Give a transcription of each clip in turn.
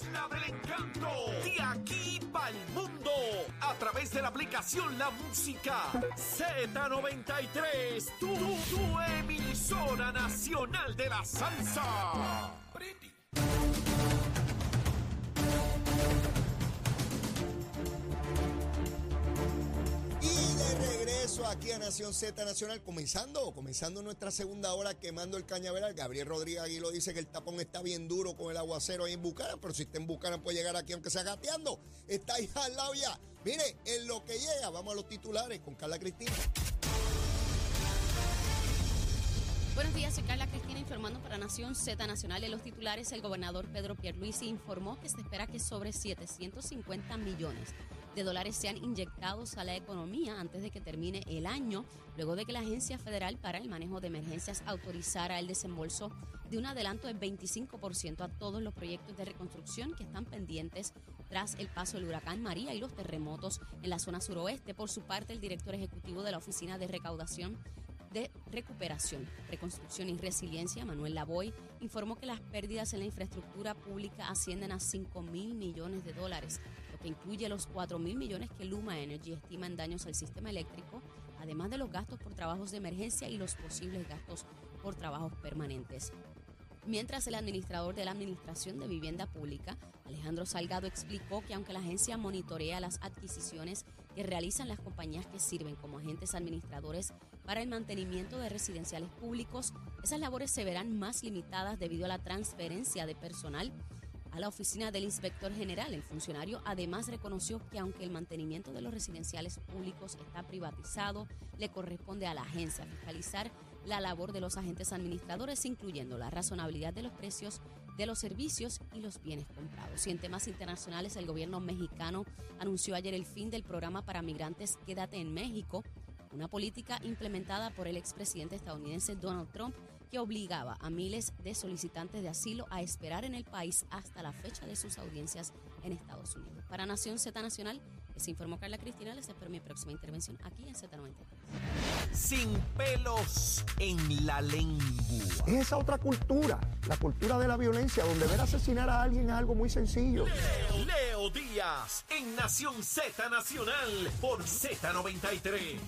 isla del encanto. De aquí para el mundo. A través de la aplicación La Música Z93. Tu, tu emisora nacional de la salsa. Regreso aquí a Nación Z Nacional, comenzando, comenzando nuestra segunda hora quemando el cañaveral. Gabriel Rodríguez Aguilo dice que el tapón está bien duro con el aguacero ahí en Bucaran, pero si está en Bucaran puede llegar aquí aunque sea gateando. Está ahí al lado ya. Mire, en lo que llega, vamos a los titulares con Carla Cristina. Buenos días, soy Carla Cristina informando para Nación Z Nacional. En los titulares, el gobernador Pedro Pierluisi informó que se espera que sobre 750 millones de dólares sean inyectados a la economía antes de que termine el año, luego de que la Agencia Federal para el Manejo de Emergencias autorizara el desembolso de un adelanto del 25% a todos los proyectos de reconstrucción que están pendientes tras el paso del huracán María y los terremotos en la zona suroeste. Por su parte, el director ejecutivo de la Oficina de Recaudación de Recuperación, Reconstrucción y Resiliencia, Manuel Lavoy, informó que las pérdidas en la infraestructura pública ascienden a 5 mil millones de dólares, que incluye los 4 mil millones que Luma Energy estima en daños al sistema eléctrico, además de los gastos por trabajos de emergencia y los posibles gastos por trabajos permanentes. Mientras el administrador de la Administración de Vivienda Pública, Alejandro Salgado, explicó que aunque la agencia monitorea las adquisiciones que realizan las compañías que sirven como agentes administradores para el mantenimiento de residenciales públicos, esas labores se verán más limitadas debido a la transferencia de personal a la oficina del inspector general. El funcionario además reconoció que aunque el mantenimiento de los residenciales públicos está privatizado, le corresponde a la agencia fiscalizar la labor de los agentes administradores, incluyendo la razonabilidad de los precios de los servicios y los bienes comprados. Y en temas internacionales, el gobierno mexicano anunció ayer el fin del programa para migrantes Quédate en México, una política implementada por el expresidente estadounidense Donald Trump que obligaba a miles de solicitantes de asilo a esperar en el país hasta la fecha de sus audiencias en Estados Unidos. Para Nación Z Nacional, les informó Carla Cristina. Les espero mi próxima intervención aquí en Z93. Sin pelos en la lengua. Es esa otra cultura, la cultura de la violencia, donde ver asesinar a alguien es algo muy sencillo. Leo, Leo Díaz en Nación Z Nacional por Z93.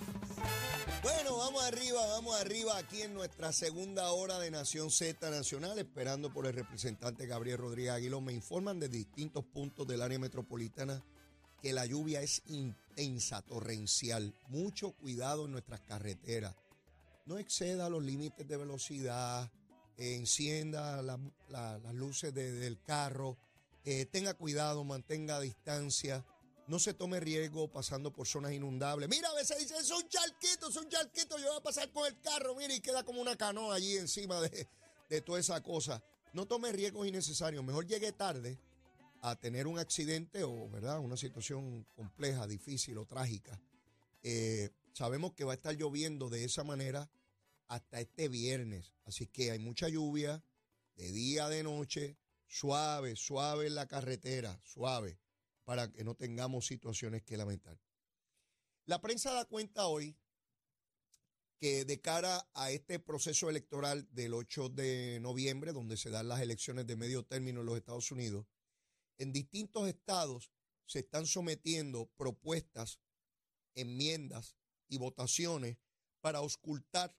Vamos arriba, vamos arriba aquí en nuestra segunda hora de Nación Z Nacional, esperando por el representante Gabriel Rodríguez Aguilón. Me informan de distintos puntos del área metropolitana que la lluvia es intensa, torrencial. Mucho cuidado en nuestras carreteras. No exceda los límites de velocidad, eh, encienda la- la- las luces de- del carro, eh, tenga cuidado, mantenga distancia. No se tome riesgo pasando por zonas inundables. Mira, a veces dicen, es un charquito, es un charquito, yo voy a pasar con el carro, mira, y queda como una canoa allí encima de, de toda esa cosa. No tome riesgos innecesarios. Mejor llegue tarde a tener un accidente o, ¿verdad?, una situación compleja, difícil o trágica. Eh, sabemos que va a estar lloviendo de esa manera hasta este viernes. Así que hay mucha lluvia, de día, de noche, suave, suave en la carretera, suave, para que no tengamos situaciones que lamentar. La prensa da cuenta hoy que de cara a este proceso electoral del 8 de noviembre, donde se dan las elecciones de medio término en los Estados Unidos, en distintos estados se están sometiendo propuestas, enmiendas y votaciones para auscultar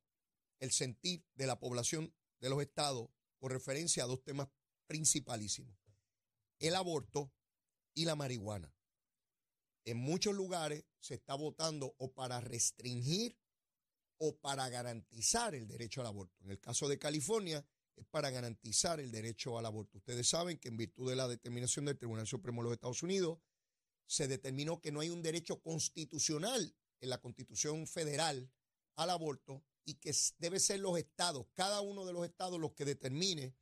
el sentir de la población de los estados con referencia a dos temas principalísimos, el aborto y la marihuana. En muchos lugares se está votando o para restringir o para garantizar el derecho al aborto. En el caso de California es para garantizar el derecho al aborto. Ustedes saben que en virtud de la determinación del Tribunal Supremo de los Estados Unidos se determinó que no hay un derecho constitucional en la Constitución Federal al aborto y que debe ser los estados, cada uno de los estados los que determine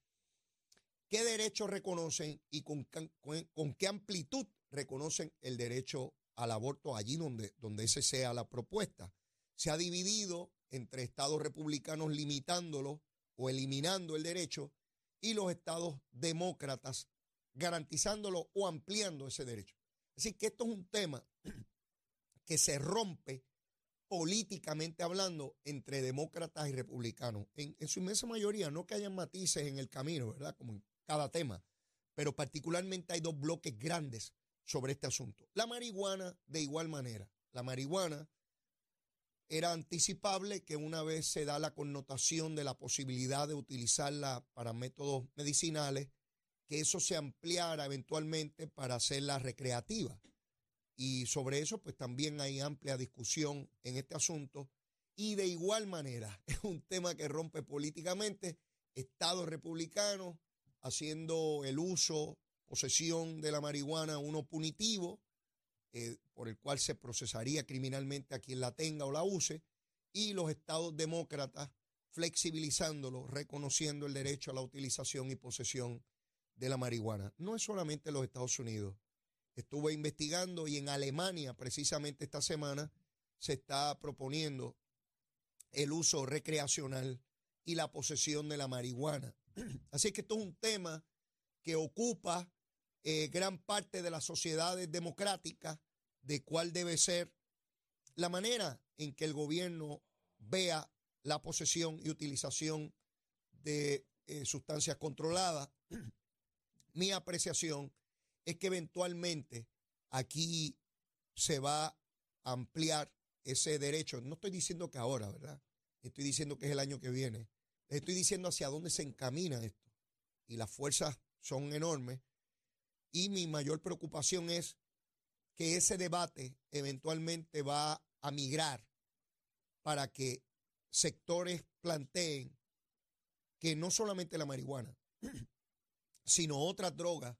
qué derechos reconocen y con, qué amplitud reconocen el derecho al aborto allí donde, donde ese sea la propuesta. Se ha dividido entre estados republicanos limitándolo o eliminando el derecho y los estados demócratas garantizándolo o ampliando ese derecho. Así que esto es un tema que se rompe políticamente hablando entre demócratas y republicanos. En, su inmensa mayoría, no que hayan matices en el camino, ¿verdad? Como cada tema, pero particularmente hay dos bloques grandes sobre este asunto. La marihuana, de igual manera. La marihuana era anticipable que una vez se da la connotación de la posibilidad de utilizarla para métodos medicinales, que eso se ampliara eventualmente para hacerla recreativa. Y sobre eso, pues también hay amplia discusión en este asunto. Y de igual manera, es un tema que rompe políticamente, Estado republicano haciendo el uso, posesión de la marihuana uno punitivo, eh, por el cual se procesaría criminalmente a quien la tenga o la use, y los estados demócratas flexibilizándolo, reconociendo el derecho a la utilización y posesión de la marihuana. No es solamente en los Estados Unidos. Estuve investigando y en Alemania, precisamente esta semana, se está proponiendo el uso recreacional y la posesión de la marihuana. Así que esto es un tema que ocupa eh, gran parte de las sociedades democráticas de cuál debe ser la manera en que el gobierno vea la posesión y utilización de eh, sustancias controladas. Mi apreciación es que eventualmente aquí se va a ampliar ese derecho. No estoy diciendo que ahora, ¿verdad? Estoy diciendo que es el año que viene. Estoy diciendo hacia dónde se encamina esto. Y las fuerzas son enormes. Y mi mayor preocupación es que ese debate eventualmente va a migrar para que sectores planteen que no solamente la marihuana, sino otras drogas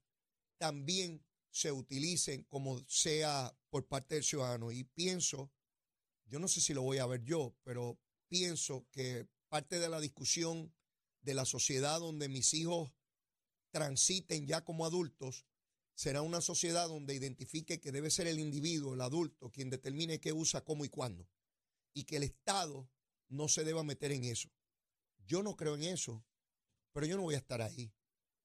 también se utilicen como sea por parte del ciudadano. Y pienso, yo no sé si lo voy a ver yo, pero pienso que parte de la discusión de la sociedad donde mis hijos transiten ya como adultos será una sociedad donde identifique que debe ser el individuo, el adulto, quien determine qué usa, cómo y cuándo. Y que el Estado no se deba meter en eso. Yo no creo en eso, pero yo no voy a estar ahí.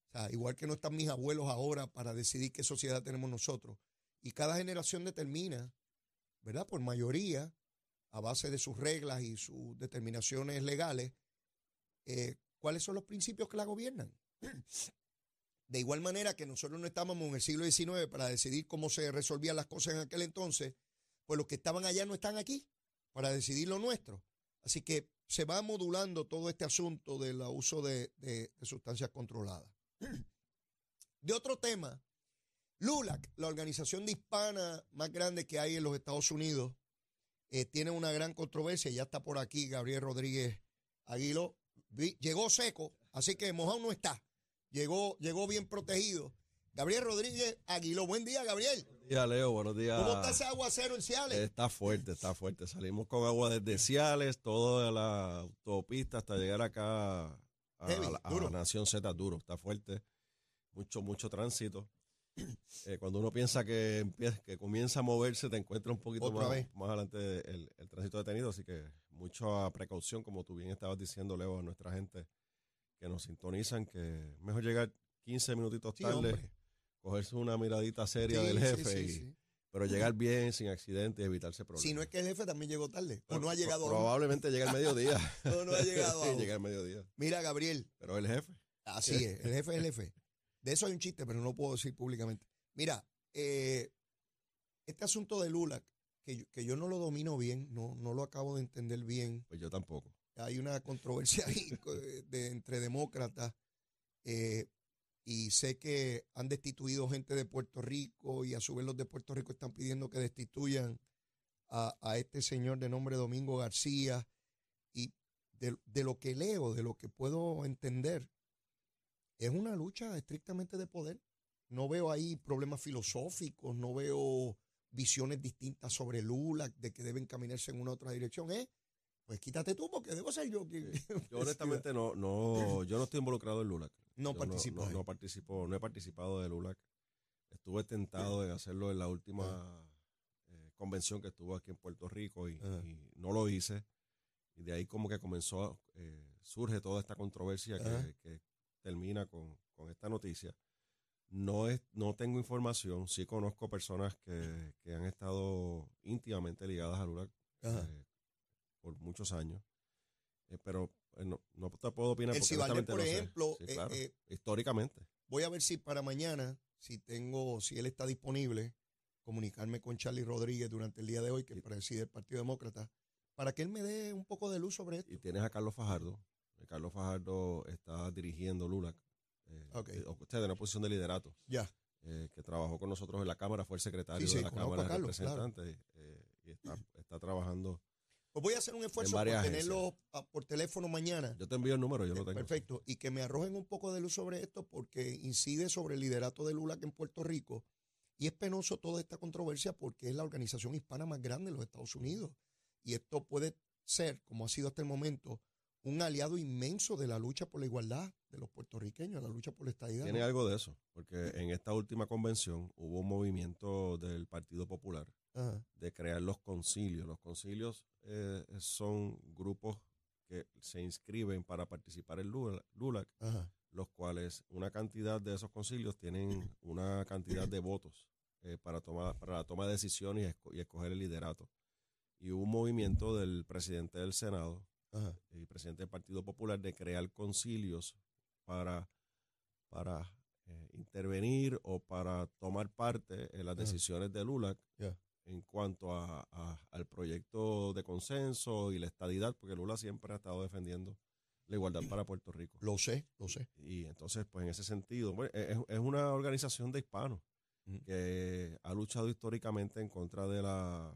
O sea, igual que no están mis abuelos ahora para decidir qué sociedad tenemos nosotros. Y cada generación determina, ¿verdad? Por mayoría, a base de sus reglas y sus determinaciones legales, eh, cuáles son los principios que la gobiernan. De igual manera que nosotros no estábamos en el siglo XIX para decidir cómo se resolvían las cosas en aquel entonces, pues los que estaban allá no están aquí para decidir lo nuestro. Así que se va modulando todo este asunto del uso de, sustancias controladas. De otro tema, LULAC, la organización de hispana más grande que hay en los Estados Unidos, eh, tiene una gran controversia. Ya está por aquí Gabriel Rodríguez Aguilo. Llegó seco, así que mojado no está llegó, llegó bien protegido. Gabriel Rodríguez Aguiló. Buen día, Gabriel. Buenos días, Leo. Buenos días. ¿Cómo está ese aguacero en Ciales? Está fuerte, está fuerte. Salimos con agua desde Ciales, toda la autopista hasta llegar acá a, la, Nación Z. Duro, está fuerte. Mucho, mucho tránsito. Eh, cuando uno piensa que, empieza, que comienza a moverse, te encuentra un poquito más, más adelante el, el, tránsito detenido. Así que mucha precaución, como tú bien estabas diciendo, Leo, a nuestra gente que nos sintonizan, que mejor llegar 15 minutitos tarde, cogerse una miradita seria del jefe, pero llegar bien, sin accidentes evitarse problemas. Si no es que el jefe también llegó tarde, o no ha llegado Probablemente llega al mediodía. o no ha llegado sí, llega al mediodía. Mira, Gabriel. Pero el jefe. Así es, el jefe es el jefe. De eso hay un chiste, pero no lo puedo decir públicamente. Mira, eh, este asunto de Lula, que yo, que yo no lo domino bien, no, no lo acabo de entender bien. Pues yo tampoco hay una controversia ahí de, entre demócratas eh, y sé que han destituido gente de Puerto Rico y a su vez los de Puerto Rico están pidiendo que destituyan a, este señor de nombre Domingo García y de, de, lo que leo, de lo que puedo entender, es una lucha estrictamente de poder. No veo ahí problemas filosóficos, no veo visiones distintas sobre Lula, de que deben caminarse en una otra dirección. Es pues quítate tú porque debo ser yo quien. Yo honestamente no, no, yo no estoy involucrado en LULAC. No participo. No, participo, no he participado de LULAC. Estuve tentado en hacerlo en la última eh, convención que estuvo aquí en Puerto Rico y, no lo hice. Y de ahí como que comenzó, eh, surge toda esta controversia que, termina con, esta noticia. No, es, no tengo información, sí conozco personas que, que han estado íntimamente ligadas a LULAC, eh, por muchos años. Eh, pero eh, no, te puedo opinar. El por ejemplo, históricamente. voy a ver si para mañana, si tengo, si él está disponible, comunicarme con Charlie Rodríguez durante el día de hoy, que preside el Partido Demócrata, para que él me dé un poco de luz sobre esto. Y tienes a Carlos Fajardo. Eh, Carlos Fajardo está dirigiendo LULAC. Eh, Ok. Usted en una posición de liderato. Ya. eh, que trabajó con nosotros en la Cámara, fue el secretario Sí, sí, de la Cámara de Carlos, claro. Representantes eh, y está, está trabajando. Pues voy a hacer un esfuerzo por tenerlo a- por teléfono mañana. Yo te envío el número, yo lo tengo. Perfecto. Y que me arrojen un poco de luz sobre esto porque incide sobre el liderato de Lula que en Puerto Rico. Y es penoso toda esta controversia porque es la organización hispana más grande de los Estados Unidos. Y esto puede ser, como ha sido hasta el momento, un aliado inmenso de la lucha por la igualdad de los puertorriqueños, la lucha por la estadidad. Tiene ¿no? algo de eso, porque en esta última convención hubo un movimiento del Partido Popular Ajá, de crear los concilios. Los concilios eh, son grupos que se inscriben para participar en Lula- LULAC, ajá. los cuales una cantidad de esos concilios tienen una cantidad de votos eh, para, tomar, para la toma de decisiones y, esco- y escoger el liderato. Y hubo un movimiento del presidente del Senado Ajá. y presidente del Partido Popular de crear concilios para, para eh, intervenir o para tomar parte en las decisiones de LULAC Ya. en cuanto a, a- al proyecto de consenso y la estadidad, porque Lula siempre ha estado defendiendo la igualdad para Puerto Rico. Lo sé, lo sé. Y entonces, pues en ese sentido, bueno, es, es una organización de hispanos que ha luchado históricamente en contra de la-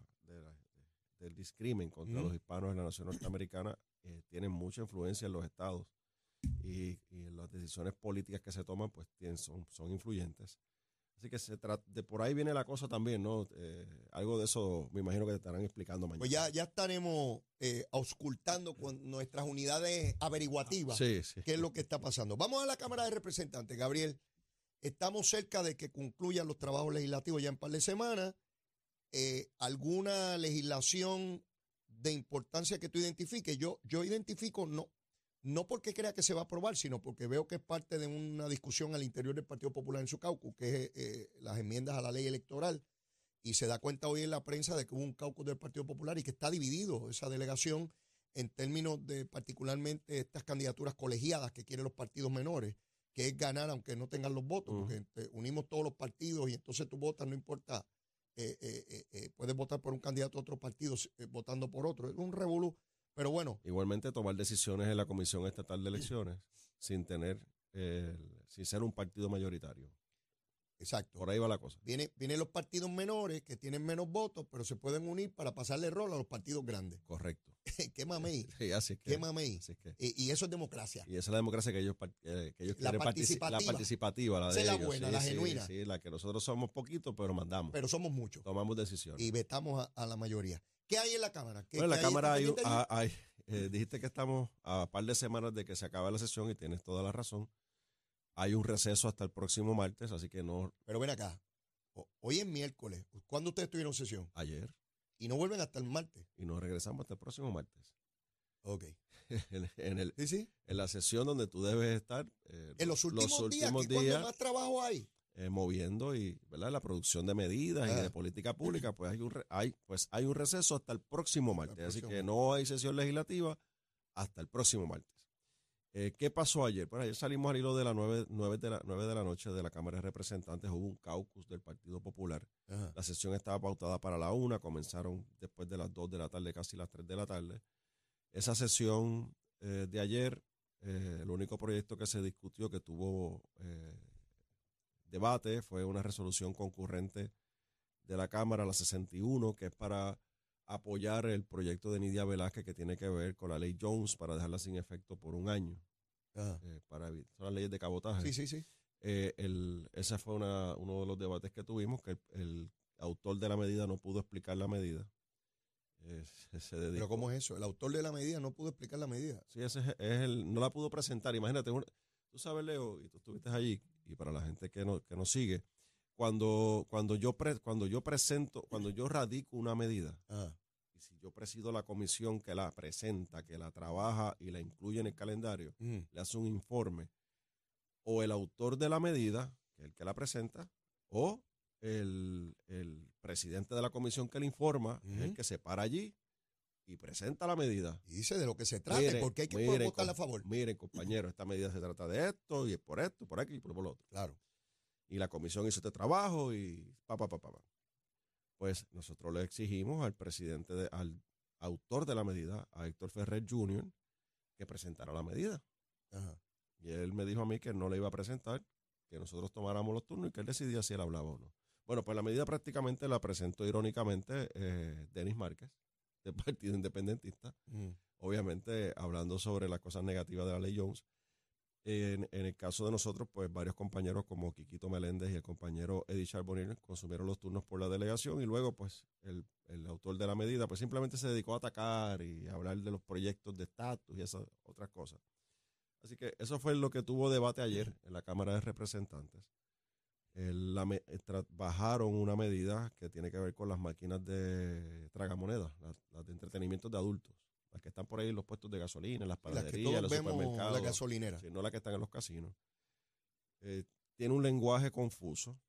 del discrimen contra los hispanos en la nación norteamericana. Eh, tienen mucha influencia en los estados y, y las decisiones políticas que se toman, pues tienen, son, son influyentes. Así que se trata, de por ahí viene la cosa también, ¿no? Eh, algo de eso me imagino que te estarán explicando mañana. Pues ya, ya estaremos eh, auscultando con nuestras unidades averiguativas. Sí, sí. qué es lo que está pasando. Vamos a la Cámara de Representantes, Gabriel. Estamos cerca de que concluyan los trabajos legislativos ya en par de semanas. Eh, ¿Alguna legislación de importancia que tú identifiques? Yo, yo identifico, no, no porque crea que se va a aprobar, sino porque veo que es parte de una discusión al interior del Partido Popular en su caucus, que es eh, las enmiendas a la ley electoral. Y se da cuenta hoy en la prensa de que hubo un caucus del Partido Popular y que está dividido esa delegación en términos de particularmente estas candidaturas colegiadas que quieren los partidos menores, que es ganar aunque no tengan los votos, Ujú. porque eh, unimos todos los partidos y entonces tú votas, no importa, eh, eh, eh, eh, puedes votar por un candidato a otro partido eh, votando por otro. Es un revolú. Pero bueno, Igualmente tomar decisiones en la Comisión Estatal de Elecciones sin tener, sin ser un partido mayoritario. Exacto. Por ahí va la cosa. Viene, vienen los partidos menores que tienen menos votos, pero se pueden unir para pasarle rol a los partidos grandes. Correcto. ¿Qué mamey? Sí, así es que. ¿Qué mamey? así es que- Y, y eso es democracia. y esa es la democracia que ellos, par- que ellos La quieren participativa. La participativa, la Esa de es la ellos, buena, sí, la sí, genuina. Sí, la que nosotros somos poquitos, pero mandamos. Pero somos muchos. tomamos decisiones. Y vetamos a, a la mayoría. ¿Qué hay en la Cámara? ¿Qué- Bueno, en la Cámara ah, hay- eh, dijiste que estamos a par de semanas de que se acaba la sesión y tienes toda la razón. Hay un receso hasta el próximo martes, así que no Pero ven acá. Hoy es miércoles. ¿Cuándo ustedes tuvieron sesión? ayer Y no vuelven hasta el martes. y nos regresamos hasta el próximo martes. Ok. en, en el, ¿Sí, sí? en la sesión donde tú debes estar eh, En los últimos, días, últimos días, más trabajo hay. eh, moviendo y ¿verdad? la producción de medidas y Ah. de política pública, pues hay un re- hay, pues hay un receso hasta el próximo martes. Así próximo que no hay sesión legislativa hasta el próximo martes. Eh, ¿Qué pasó ayer? Pues ayer salimos al hilo de las 9, de la, 9 de la noche de la Cámara de Representantes. Hubo un caucus del Partido Popular. Ajá. La sesión estaba pautada para la una, comenzaron después de las 2 de la tarde, casi las 3 de la tarde. Esa sesión eh, de ayer, eh, el único proyecto que se discutió que tuvo debate fue una resolución concurrente de la Cámara, la 61, que es para apoyar el proyecto de Nidia Velázquez que tiene que ver con la ley Jones para dejarla sin efecto por un año. Ajá. eh, para son las leyes de cabotaje. Sí, sí, sí. Eh, el, ese fue una- uno de los debates que tuvimos, que el, el autor de la medida no pudo explicar la medida. Eh, se- se dedicó- Pero ¿cómo es eso? El autor de la medida no pudo explicar la medida. Sí, ese es, es el, no la pudo presentar. Imagínate, tú sabes, Leo, y tú estuviste allí, y para la gente que, no, que nos sigue, cuando, cuando, yo pre- cuando yo presento, cuando yo radico una medida, Ajá. y si yo presido la comisión que la presenta, que la trabaja y la incluye en el calendario, Mm. le hace un informe, o el autor de la medida, que es el que la presenta, o el, el presidente de la comisión que le informa, es el que se para allí y presenta la medida. Y dice de lo que se trata, porque hay que votar a favor. Miren, compañeros, esta medida se trata de esto, y es por esto, por aquí y por lo otro. Claro. Y la comisión hizo este trabajo y pa, pa, pa, pa, Pues nosotros le exigimos al presidente, de, al autor de la medida, a Héctor Ferrer Jr., que presentara la medida. Y él me dijo a mí que no le iba a presentar, que nosotros tomáramos los turnos y que él decidía si él hablaba o no. Bueno, pues la medida prácticamente la presentó irónicamente eh, Denis Márquez, del Partido Independentista, mm. obviamente hablando sobre las cosas negativas de la ley Jones. En, el caso de nosotros, pues varios compañeros como Quiquito Meléndez y el compañero Eddie Charbonnier consumieron los turnos por la delegación y luego, pues, el, el, autor de la medida, pues simplemente se dedicó a atacar y hablar de los proyectos de estatus y esas otras cosas. Así que eso fue lo que tuvo debate ayer en la Cámara de Representantes la, bajaron una medida que tiene que ver con las máquinas de tragamonedas, las, de entretenimiento de adultos, las que están por ahí en los puestos de gasolina, en las panaderías, los supermercados. La gasolinera. no las que están en los casinos. Eh, tiene un lenguaje confuso.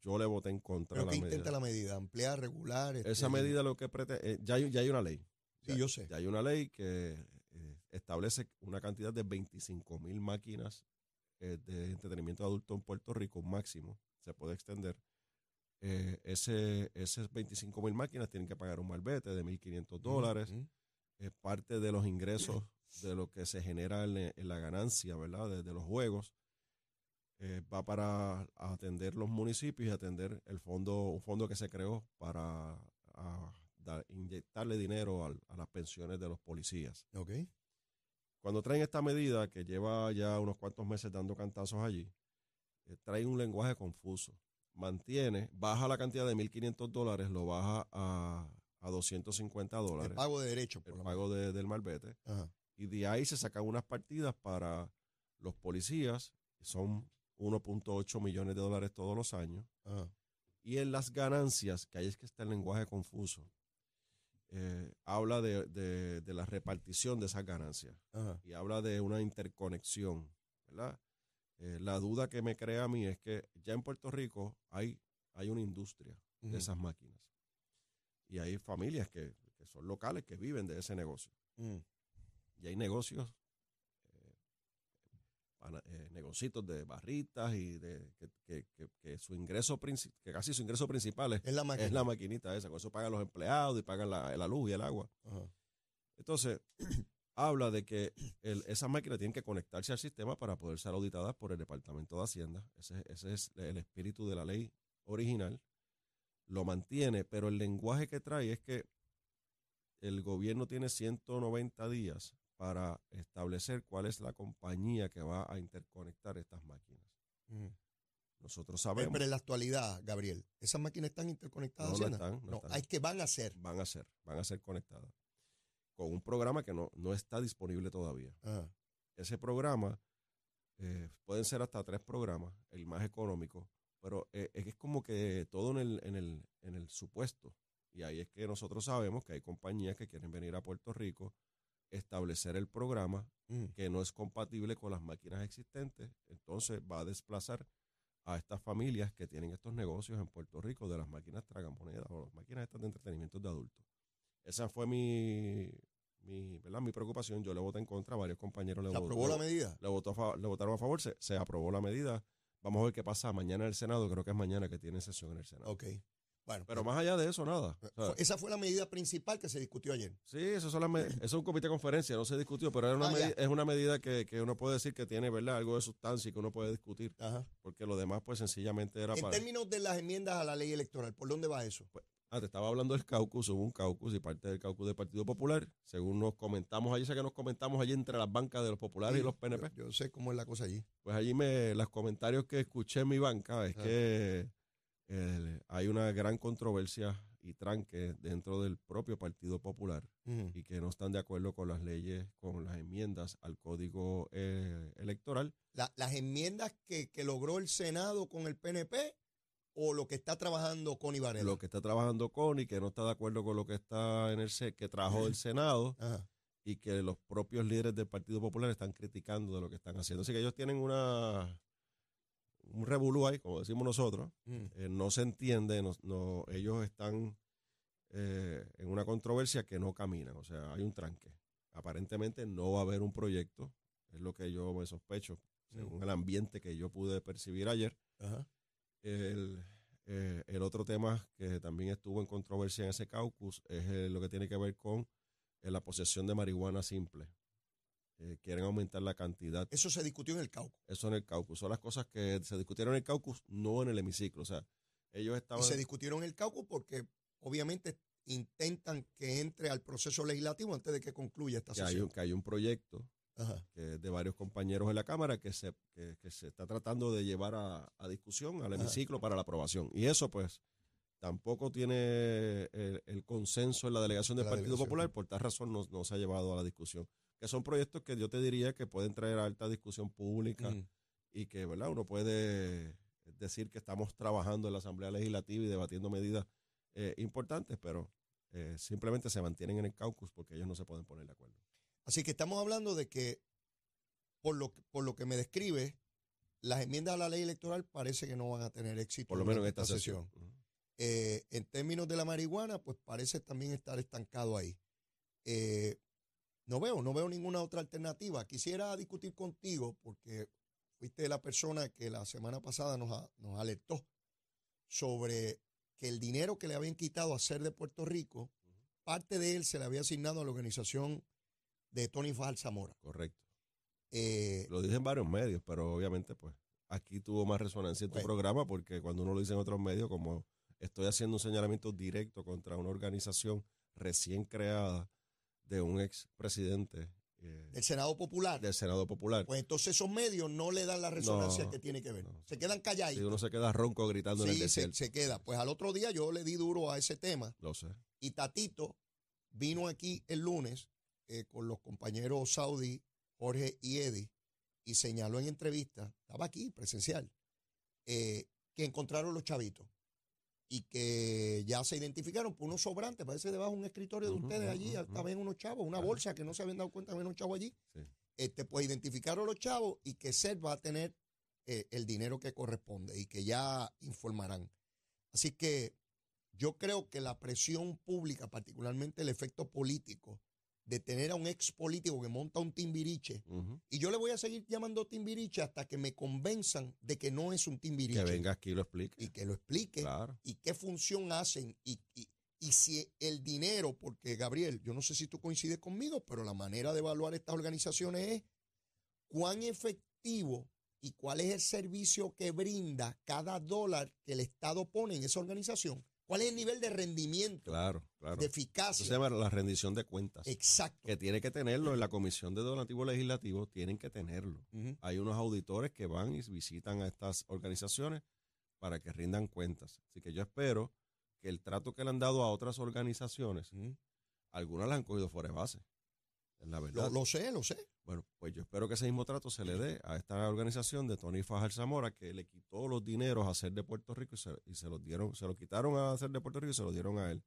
Yo le voté en contra de la medida. intenta la medida? ¿Ampliar, regular? Esa este, medida lo que pretende... Eh, ya, hay, ya hay una ley. Sí, yo sé. Ya hay una ley que eh, establece una cantidad de 25 mil máquinas de entretenimiento adulto en Puerto Rico máximo, se puede extender. Eh, ese, esas 25 mil máquinas tienen que pagar un malvete de 1.500 dólares. Es parte de los ingresos de lo que se genera en, la ganancia, ¿verdad? De, los juegos. Eh, va para atender los municipios y atender el fondo, un fondo que se creó para inyectarle dinero a, a, las pensiones de los policías. Okay. Cuando traen esta medida, que lleva ya unos cuantos meses dando cantazos allí, eh, trae un lenguaje confuso. Mantiene, baja la cantidad de 1.500 dólares, lo baja a, a 250 dólares. El pago de derecho. Por el pago del malvete. Y de ahí se sacan unas partidas para los policías, que son 1.8 millones de dólares todos los años. Y en las ganancias, que ahí es que está el lenguaje confuso, eh, habla de, la repartición de esas ganancias y habla de una interconexión, ¿verdad? Eh, la duda que me crea a mí es que ya en Puerto Rico hay, hay una industria de esas máquinas y hay familias que, son locales que viven de ese negocio. Mm. Y hay negocios eh, negocios de barritas y de que, su ingreso que casi su ingreso principal es, la, maquinita esa, con eso pagan los empleados y pagan la, luz y el agua. Entonces, habla de que esas máquinas tienen que conectarse al sistema para poder ser auditadas por el Departamento de Hacienda. Ese, ese es el espíritu de la ley original. Lo mantiene, pero el lenguaje que trae es que el gobierno tiene 190 días para establecer cuál es la compañía que va a interconectar estas máquinas. Mm. Nosotros sabemos. Pero, en la actualidad, Gabriel, ¿esas máquinas están interconectadas? No, están. No, hay que van a ser. Van a ser, van a ser conectadas. Con un programa que no, no está disponible todavía. Ah. Ese programa, eh, pueden ser hasta tres programas, el más económico, pero eh, es como que todo en el, en, el, en el supuesto. Y ahí es que nosotros sabemos que hay compañías que quieren venir a Puerto Rico establecer el programa mm. que no es compatible con las máquinas existentes, entonces va a desplazar a estas familias que tienen estos negocios en Puerto Rico de las máquinas tragamonedas o las máquinas estas de entretenimiento de adultos. Esa fue mi, mi, ¿verdad? mi preocupación. Yo le voté en contra, varios compañeros le, ¿Se aprobó la medida? Le, votó, le votaron a favor, se, se, aprobó la medida. Vamos a ver qué pasa mañana en el Senado, creo que es mañana que tiene sesión en el Senado. Ok. Bueno, pero pues, más allá de eso, nada. esa fue la medida principal que se discutió ayer. Sí, eso, es un comité de conferencia, no se discutió, pero una ah, es una medida que, uno puede decir que tiene verdad algo de sustancia y que uno puede discutir. Porque lo demás, pues sencillamente era en para. En términos de las enmiendas a la ley electoral, ¿por dónde va eso? Pues, ah, te estaba hablando del caucus, hubo un caucus y parte del caucus del Partido Popular. Según nos comentamos allí, sé que nos comentamos allí entre las bancas de los populares y los PNP. Yo, sé cómo es la cosa allí. Pues allí me, los comentarios que escuché en mi banca es que hay una gran controversia y tranque dentro del propio Partido Popular y que no están de acuerdo con las leyes, con las enmiendas al código eh, electoral. ¿Las enmiendas que, logró el Senado con el PNP o lo que está trabajando Connie Varela? Lo que está trabajando Connie, que no está de acuerdo con lo que está en el que trajo el Senado y que los propios líderes del Partido Popular están criticando de lo que están haciendo. Así que ellos tienen una un revolú ahí, como decimos nosotros, mm. eh, no se entiende, no, ellos están eh, en una controversia que no camina, o sea, hay un tranque. Aparentemente no va a haber un proyecto, es lo que yo me sospecho, según el ambiente que yo pude percibir ayer. El, eh, el, otro tema que también estuvo en controversia en ese caucus es lo que tiene que ver con la posesión de marihuana simple. quieren aumentar la cantidad. Eso se discutió en el caucus. Eso en el caucus. Son las cosas que se discutieron en el caucus, no en el hemiciclo. O sea, ellos estaban... Y se discutieron en el caucus porque obviamente intentan que entre al proceso legislativo antes de que concluya esta que sesión. Hay un, que hay un proyecto que de varios compañeros en la Cámara que se, que, se está tratando de llevar a, discusión al hemiciclo para la aprobación. Y eso, pues, tampoco tiene el, consenso en la delegación del Partido Popular, por tal razón no, se ha llevado a la discusión. Que son proyectos que yo te diría que pueden traer alta discusión pública y que, ¿verdad? Uno puede decir que estamos trabajando en la Asamblea Legislativa y debatiendo medidas eh, importantes, pero eh, simplemente se mantienen en el caucus porque ellos no se pueden poner de acuerdo. Así que estamos hablando de que, por lo, por lo que me describe, las enmiendas a la ley electoral parece que no van a tener éxito. Por lo menos en esta, sesión. Eh, en términos de la marihuana, pues parece también estar estancado ahí. no veo, no veo ninguna otra alternativa. Quisiera discutir contigo porque fuiste la persona que la semana pasada nos, nos alertó sobre que el dinero que le habían quitado a ser de Puerto Rico, parte de él se le había asignado a la organización de Tony Fajal Zamora. Correcto. Eh, lo dicen varios medios, pero obviamente pues aquí tuvo más resonancia en tu programa porque cuando uno lo dice en otros medios, como estoy haciendo un señalamiento directo contra una organización recién creada de un ex presidente eh, del Senado Popular. Del Senado Popular. Pues entonces esos medios no le dan la resonancia que tiene que ver. Se quedan callados. Si uno se queda ronco gritando en el desierto. Se, se queda. Pues al otro día yo le di duro a ese tema. Lo sé. Y Tatito vino aquí el lunes eh, con los compañeros Saudi, Jorge y Eddie y señaló en entrevista, estaba aquí presencial, eh, que encontraron los chavitos y que ya se identificaron por unos sobrantes, parece debajo de un escritorio de ustedes allí, estaban unos chavos, una bolsa que no se habían dado cuenta había unos chavos allí. Este, pues identificaron los chavos y que SER va a tener eh, el dinero que corresponde y que ya informarán. Así que yo creo que la presión pública, particularmente el efecto político, de tener a un ex político que monta un timbiriche. Y yo le voy a seguir llamando timbiriche hasta que me convenzan de que no es un timbiriche. Que venga aquí y lo explique. Y que lo explique. Y qué función hacen. Y, y, si el dinero, porque Gabriel, yo no sé si tú coincides conmigo, pero la manera de evaluar estas organizaciones es cuán efectivo y cuál es el servicio que brinda cada dólar que el Estado pone en esa organización. ¿Cuál es el nivel de rendimiento? Claro, claro. De eficacia. Eso se llama la rendición de cuentas. Exacto. Que tiene que tenerlo en la Comisión de Donativo Legislativo, tienen que tenerlo. Hay unos auditores que van y visitan a estas organizaciones para que rindan cuentas. Así que yo espero que el trato que le han dado a otras organizaciones, algunas las han cogido fuera de base. La verdad. Lo, sé, lo sé. Bueno, pues yo espero que ese mismo trato se le dé a esta organización de Tony Fajar Zamora, que le quitó los dineros a hacer de Puerto Rico y se, los dieron, se lo quitaron a hacer de Puerto Rico y se los dieron a él.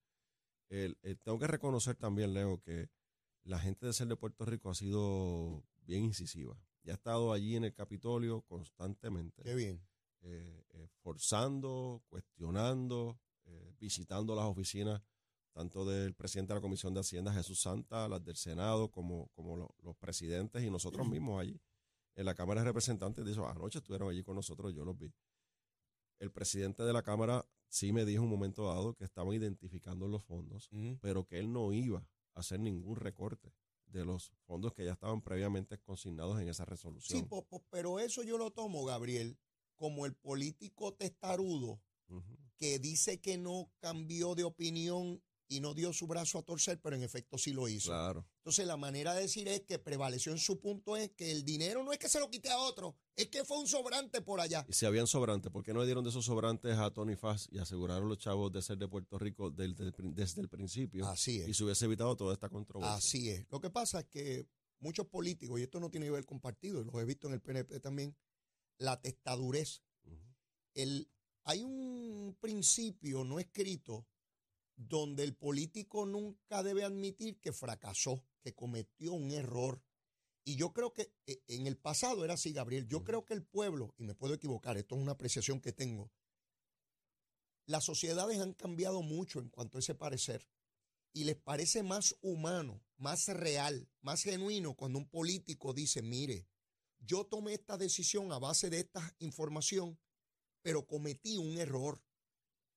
Eh, tengo que reconocer también, Leo, que la gente de ser de Puerto Rico ha sido bien incisiva. Ya ha estado allí en el Capitolio constantemente. Qué bien. Eh, eh, forzando, cuestionando, visitando las oficinas tanto del presidente de la Comisión de Hacienda, Jesús Santa, las del Senado, como, como los presidentes y nosotros mismos allí. En la Cámara de Representantes, dijo, anoche estuvieron allí con nosotros, yo los vi. El presidente de la Cámara sí me dijo en un momento dado que estaban identificando los fondos, pero que él no iba a hacer ningún recorte de los fondos que ya estaban previamente consignados en esa resolución. Sí, pero eso yo lo tomo, Gabriel, como el político testarudo que dice que no cambió de opinión y no dio su brazo a torcer, pero en efecto sí lo hizo. Claro. Entonces la manera de decir es que prevaleció en su punto es que el dinero no es que se lo quite a otro, es que fue un sobrante por allá. Y si habían sobrantes, ¿por qué no le dieron de esos sobrantes a Tony Faz y aseguraron los chavos de ser de Puerto Rico desde el principio? Así es. Y se hubiese evitado toda esta controversia. Así es. Lo que pasa es que muchos políticos, y esto no tiene que ver con partidos, lo he visto en el PNP también, la testadurez. el, hay un principio no escrito donde el político nunca debe admitir que fracasó, que cometió un error. Y yo creo que eh, en el pasado era así, Gabriel. Yo creo que el pueblo, y me puedo equivocar, esto es una apreciación que tengo, las sociedades han cambiado mucho en cuanto a ese parecer y les parece más humano, más real, más genuino cuando un político dice, mire, yo tomé esta decisión a base de esta información, pero cometí un error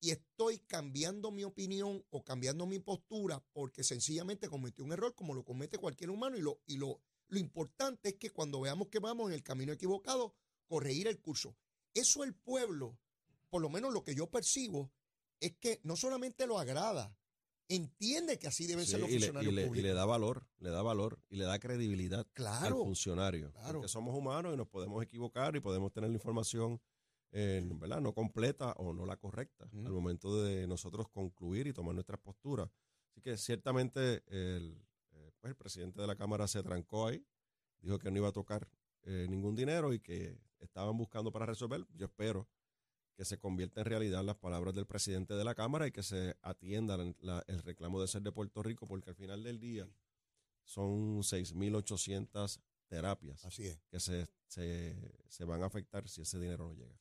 y estoy cambiando mi opinión o cambiando mi postura porque sencillamente cometí un error como lo comete cualquier humano y lo, y lo, lo importante es que cuando veamos que vamos en el camino equivocado, corregir el curso. Eso el pueblo, por lo menos lo que yo percibo, es que no solamente lo agrada, entiende que así deben ser los funcionarios y le. Y le da valor, le da valor y le da credibilidad claro, al funcionario. Claro. Porque somos humanos y nos podemos equivocar y podemos tener la información ¿verdad? no completa o no la correcta al momento de nosotros concluir y tomar nuestras posturas. Así que ciertamente el, eh, pues el presidente de la Cámara se trancó ahí, dijo que no iba a tocar eh, ningún dinero y que estaban buscando para resolver. Yo espero que se convierta en realidad las palabras del presidente de la Cámara y que se atienda el reclamo de ser de Puerto Rico, porque al final del día son 6.800 terapias Así es. que se, se, se, van a afectar si ese dinero no llega.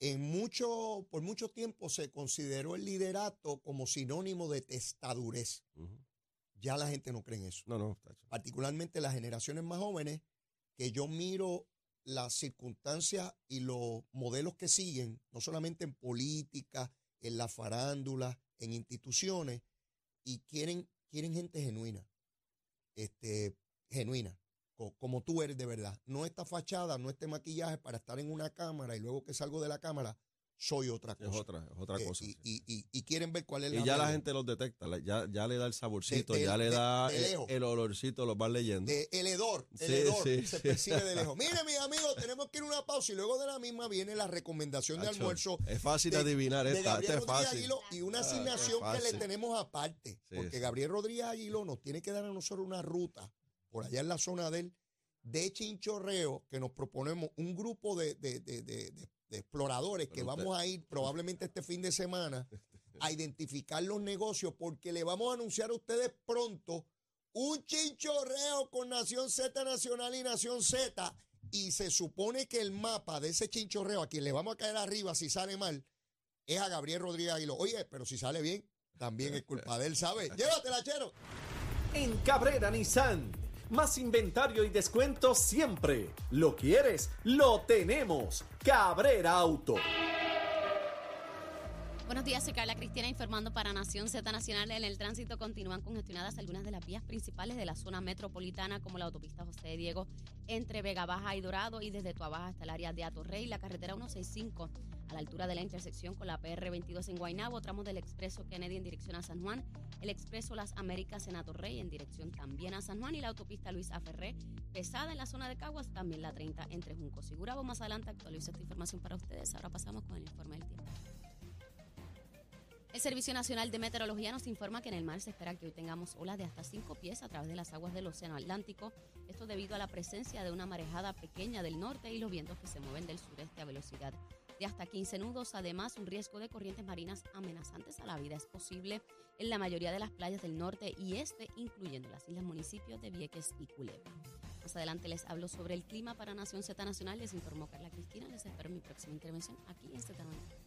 En mucho, por mucho tiempo se consideró el liderato como sinónimo de testadurez. Uh -huh. Ya la gente no cree en eso. No, no, Particularmente las generaciones más jóvenes, que yo miro las circunstancias y los modelos que siguen, no solamente en política, en la farándula, en instituciones, y quieren, quieren gente genuina, este, genuina, como tú eres de verdad. No esta fachada, no este maquillaje para estar en una cámara y luego que salgo de la cámara soy otra cosa. Es otra, es otra Eh, cosa. y, sí. y- y- y quieren ver cuál es Y la ya la gente los detecta, ya, ya le da el saborcito, De- de- ya le de- da el, olorcito, los van leyendo. El hedor, el Sí, hedor sí, se percibe de lejos. Mire, mis amigos, tenemos que ir a una pausa y luego de la misma viene la recomendación de almuerzo es fácil de- adivinar esta, es fácil. Y una Ah, asignación que le tenemos aparte, porque. Gabriel Rodríguez Aguiló nos tiene que dar a nosotros una ruta por allá en la zona del de chinchorreo que nos proponemos un grupo de, de- de- de- de- de exploradores que usted- vamos a ir probablemente este fin de semana a identificar los negocios porque le vamos a anunciar a ustedes pronto un chinchorreo con Nación Z Nacional y Nación Z y se supone que el mapa de ese chinchorreo a quien le vamos a caer arriba si sale mal es a Gabriel Rodríguez Aguiló. Oye, pero si sale bien, también es culpa de él, ¿sabe? Llévatela, chero. En Cabrera Nissan. Más inventario y descuento siempre. ¿Lo quieres? Lo tenemos. Cabrera Auto. Buenos días, soy Carla Cristina informando para Nación Z Nacional. En el tránsito continúan congestionadas algunas de las vías principales de la zona metropolitana, como la autopista José de Diego entre Vega Baja y Dorado y desde Tuabaja hasta el área de Atorrey, la carretera 165 a la altura de la intersección con la PR22 en Guaynabo, tramos del expreso Kennedy en dirección a San Juan, el expreso Las Américas en Atorrey en dirección también a San Juan y la autopista Luis Aferré pesada en la zona de Caguas, también la 30 entre Juncos y. Más adelante actualizo esta información para ustedes. Ahora pasamos con el informe del tiempo. El Servicio Nacional de Meteorología nos informa que en el mar se espera que hoy tengamos olas de hasta 5 pies a través de las aguas del Océano Atlántico. Esto debido a la presencia de una marejada pequeña del norte y los vientos que se mueven del sureste a velocidad de hasta 15 nudos. Además, un riesgo de corrientes marinas amenazantes a la vida es posible en la mayoría de las playas del norte y este, incluyendo las islas municipios de Vieques y Culebra. Más adelante les hablo sobre el clima para Nación Z Nacional. Les informó Carla Cristina. Les espero en mi próxima intervención aquí en Z90.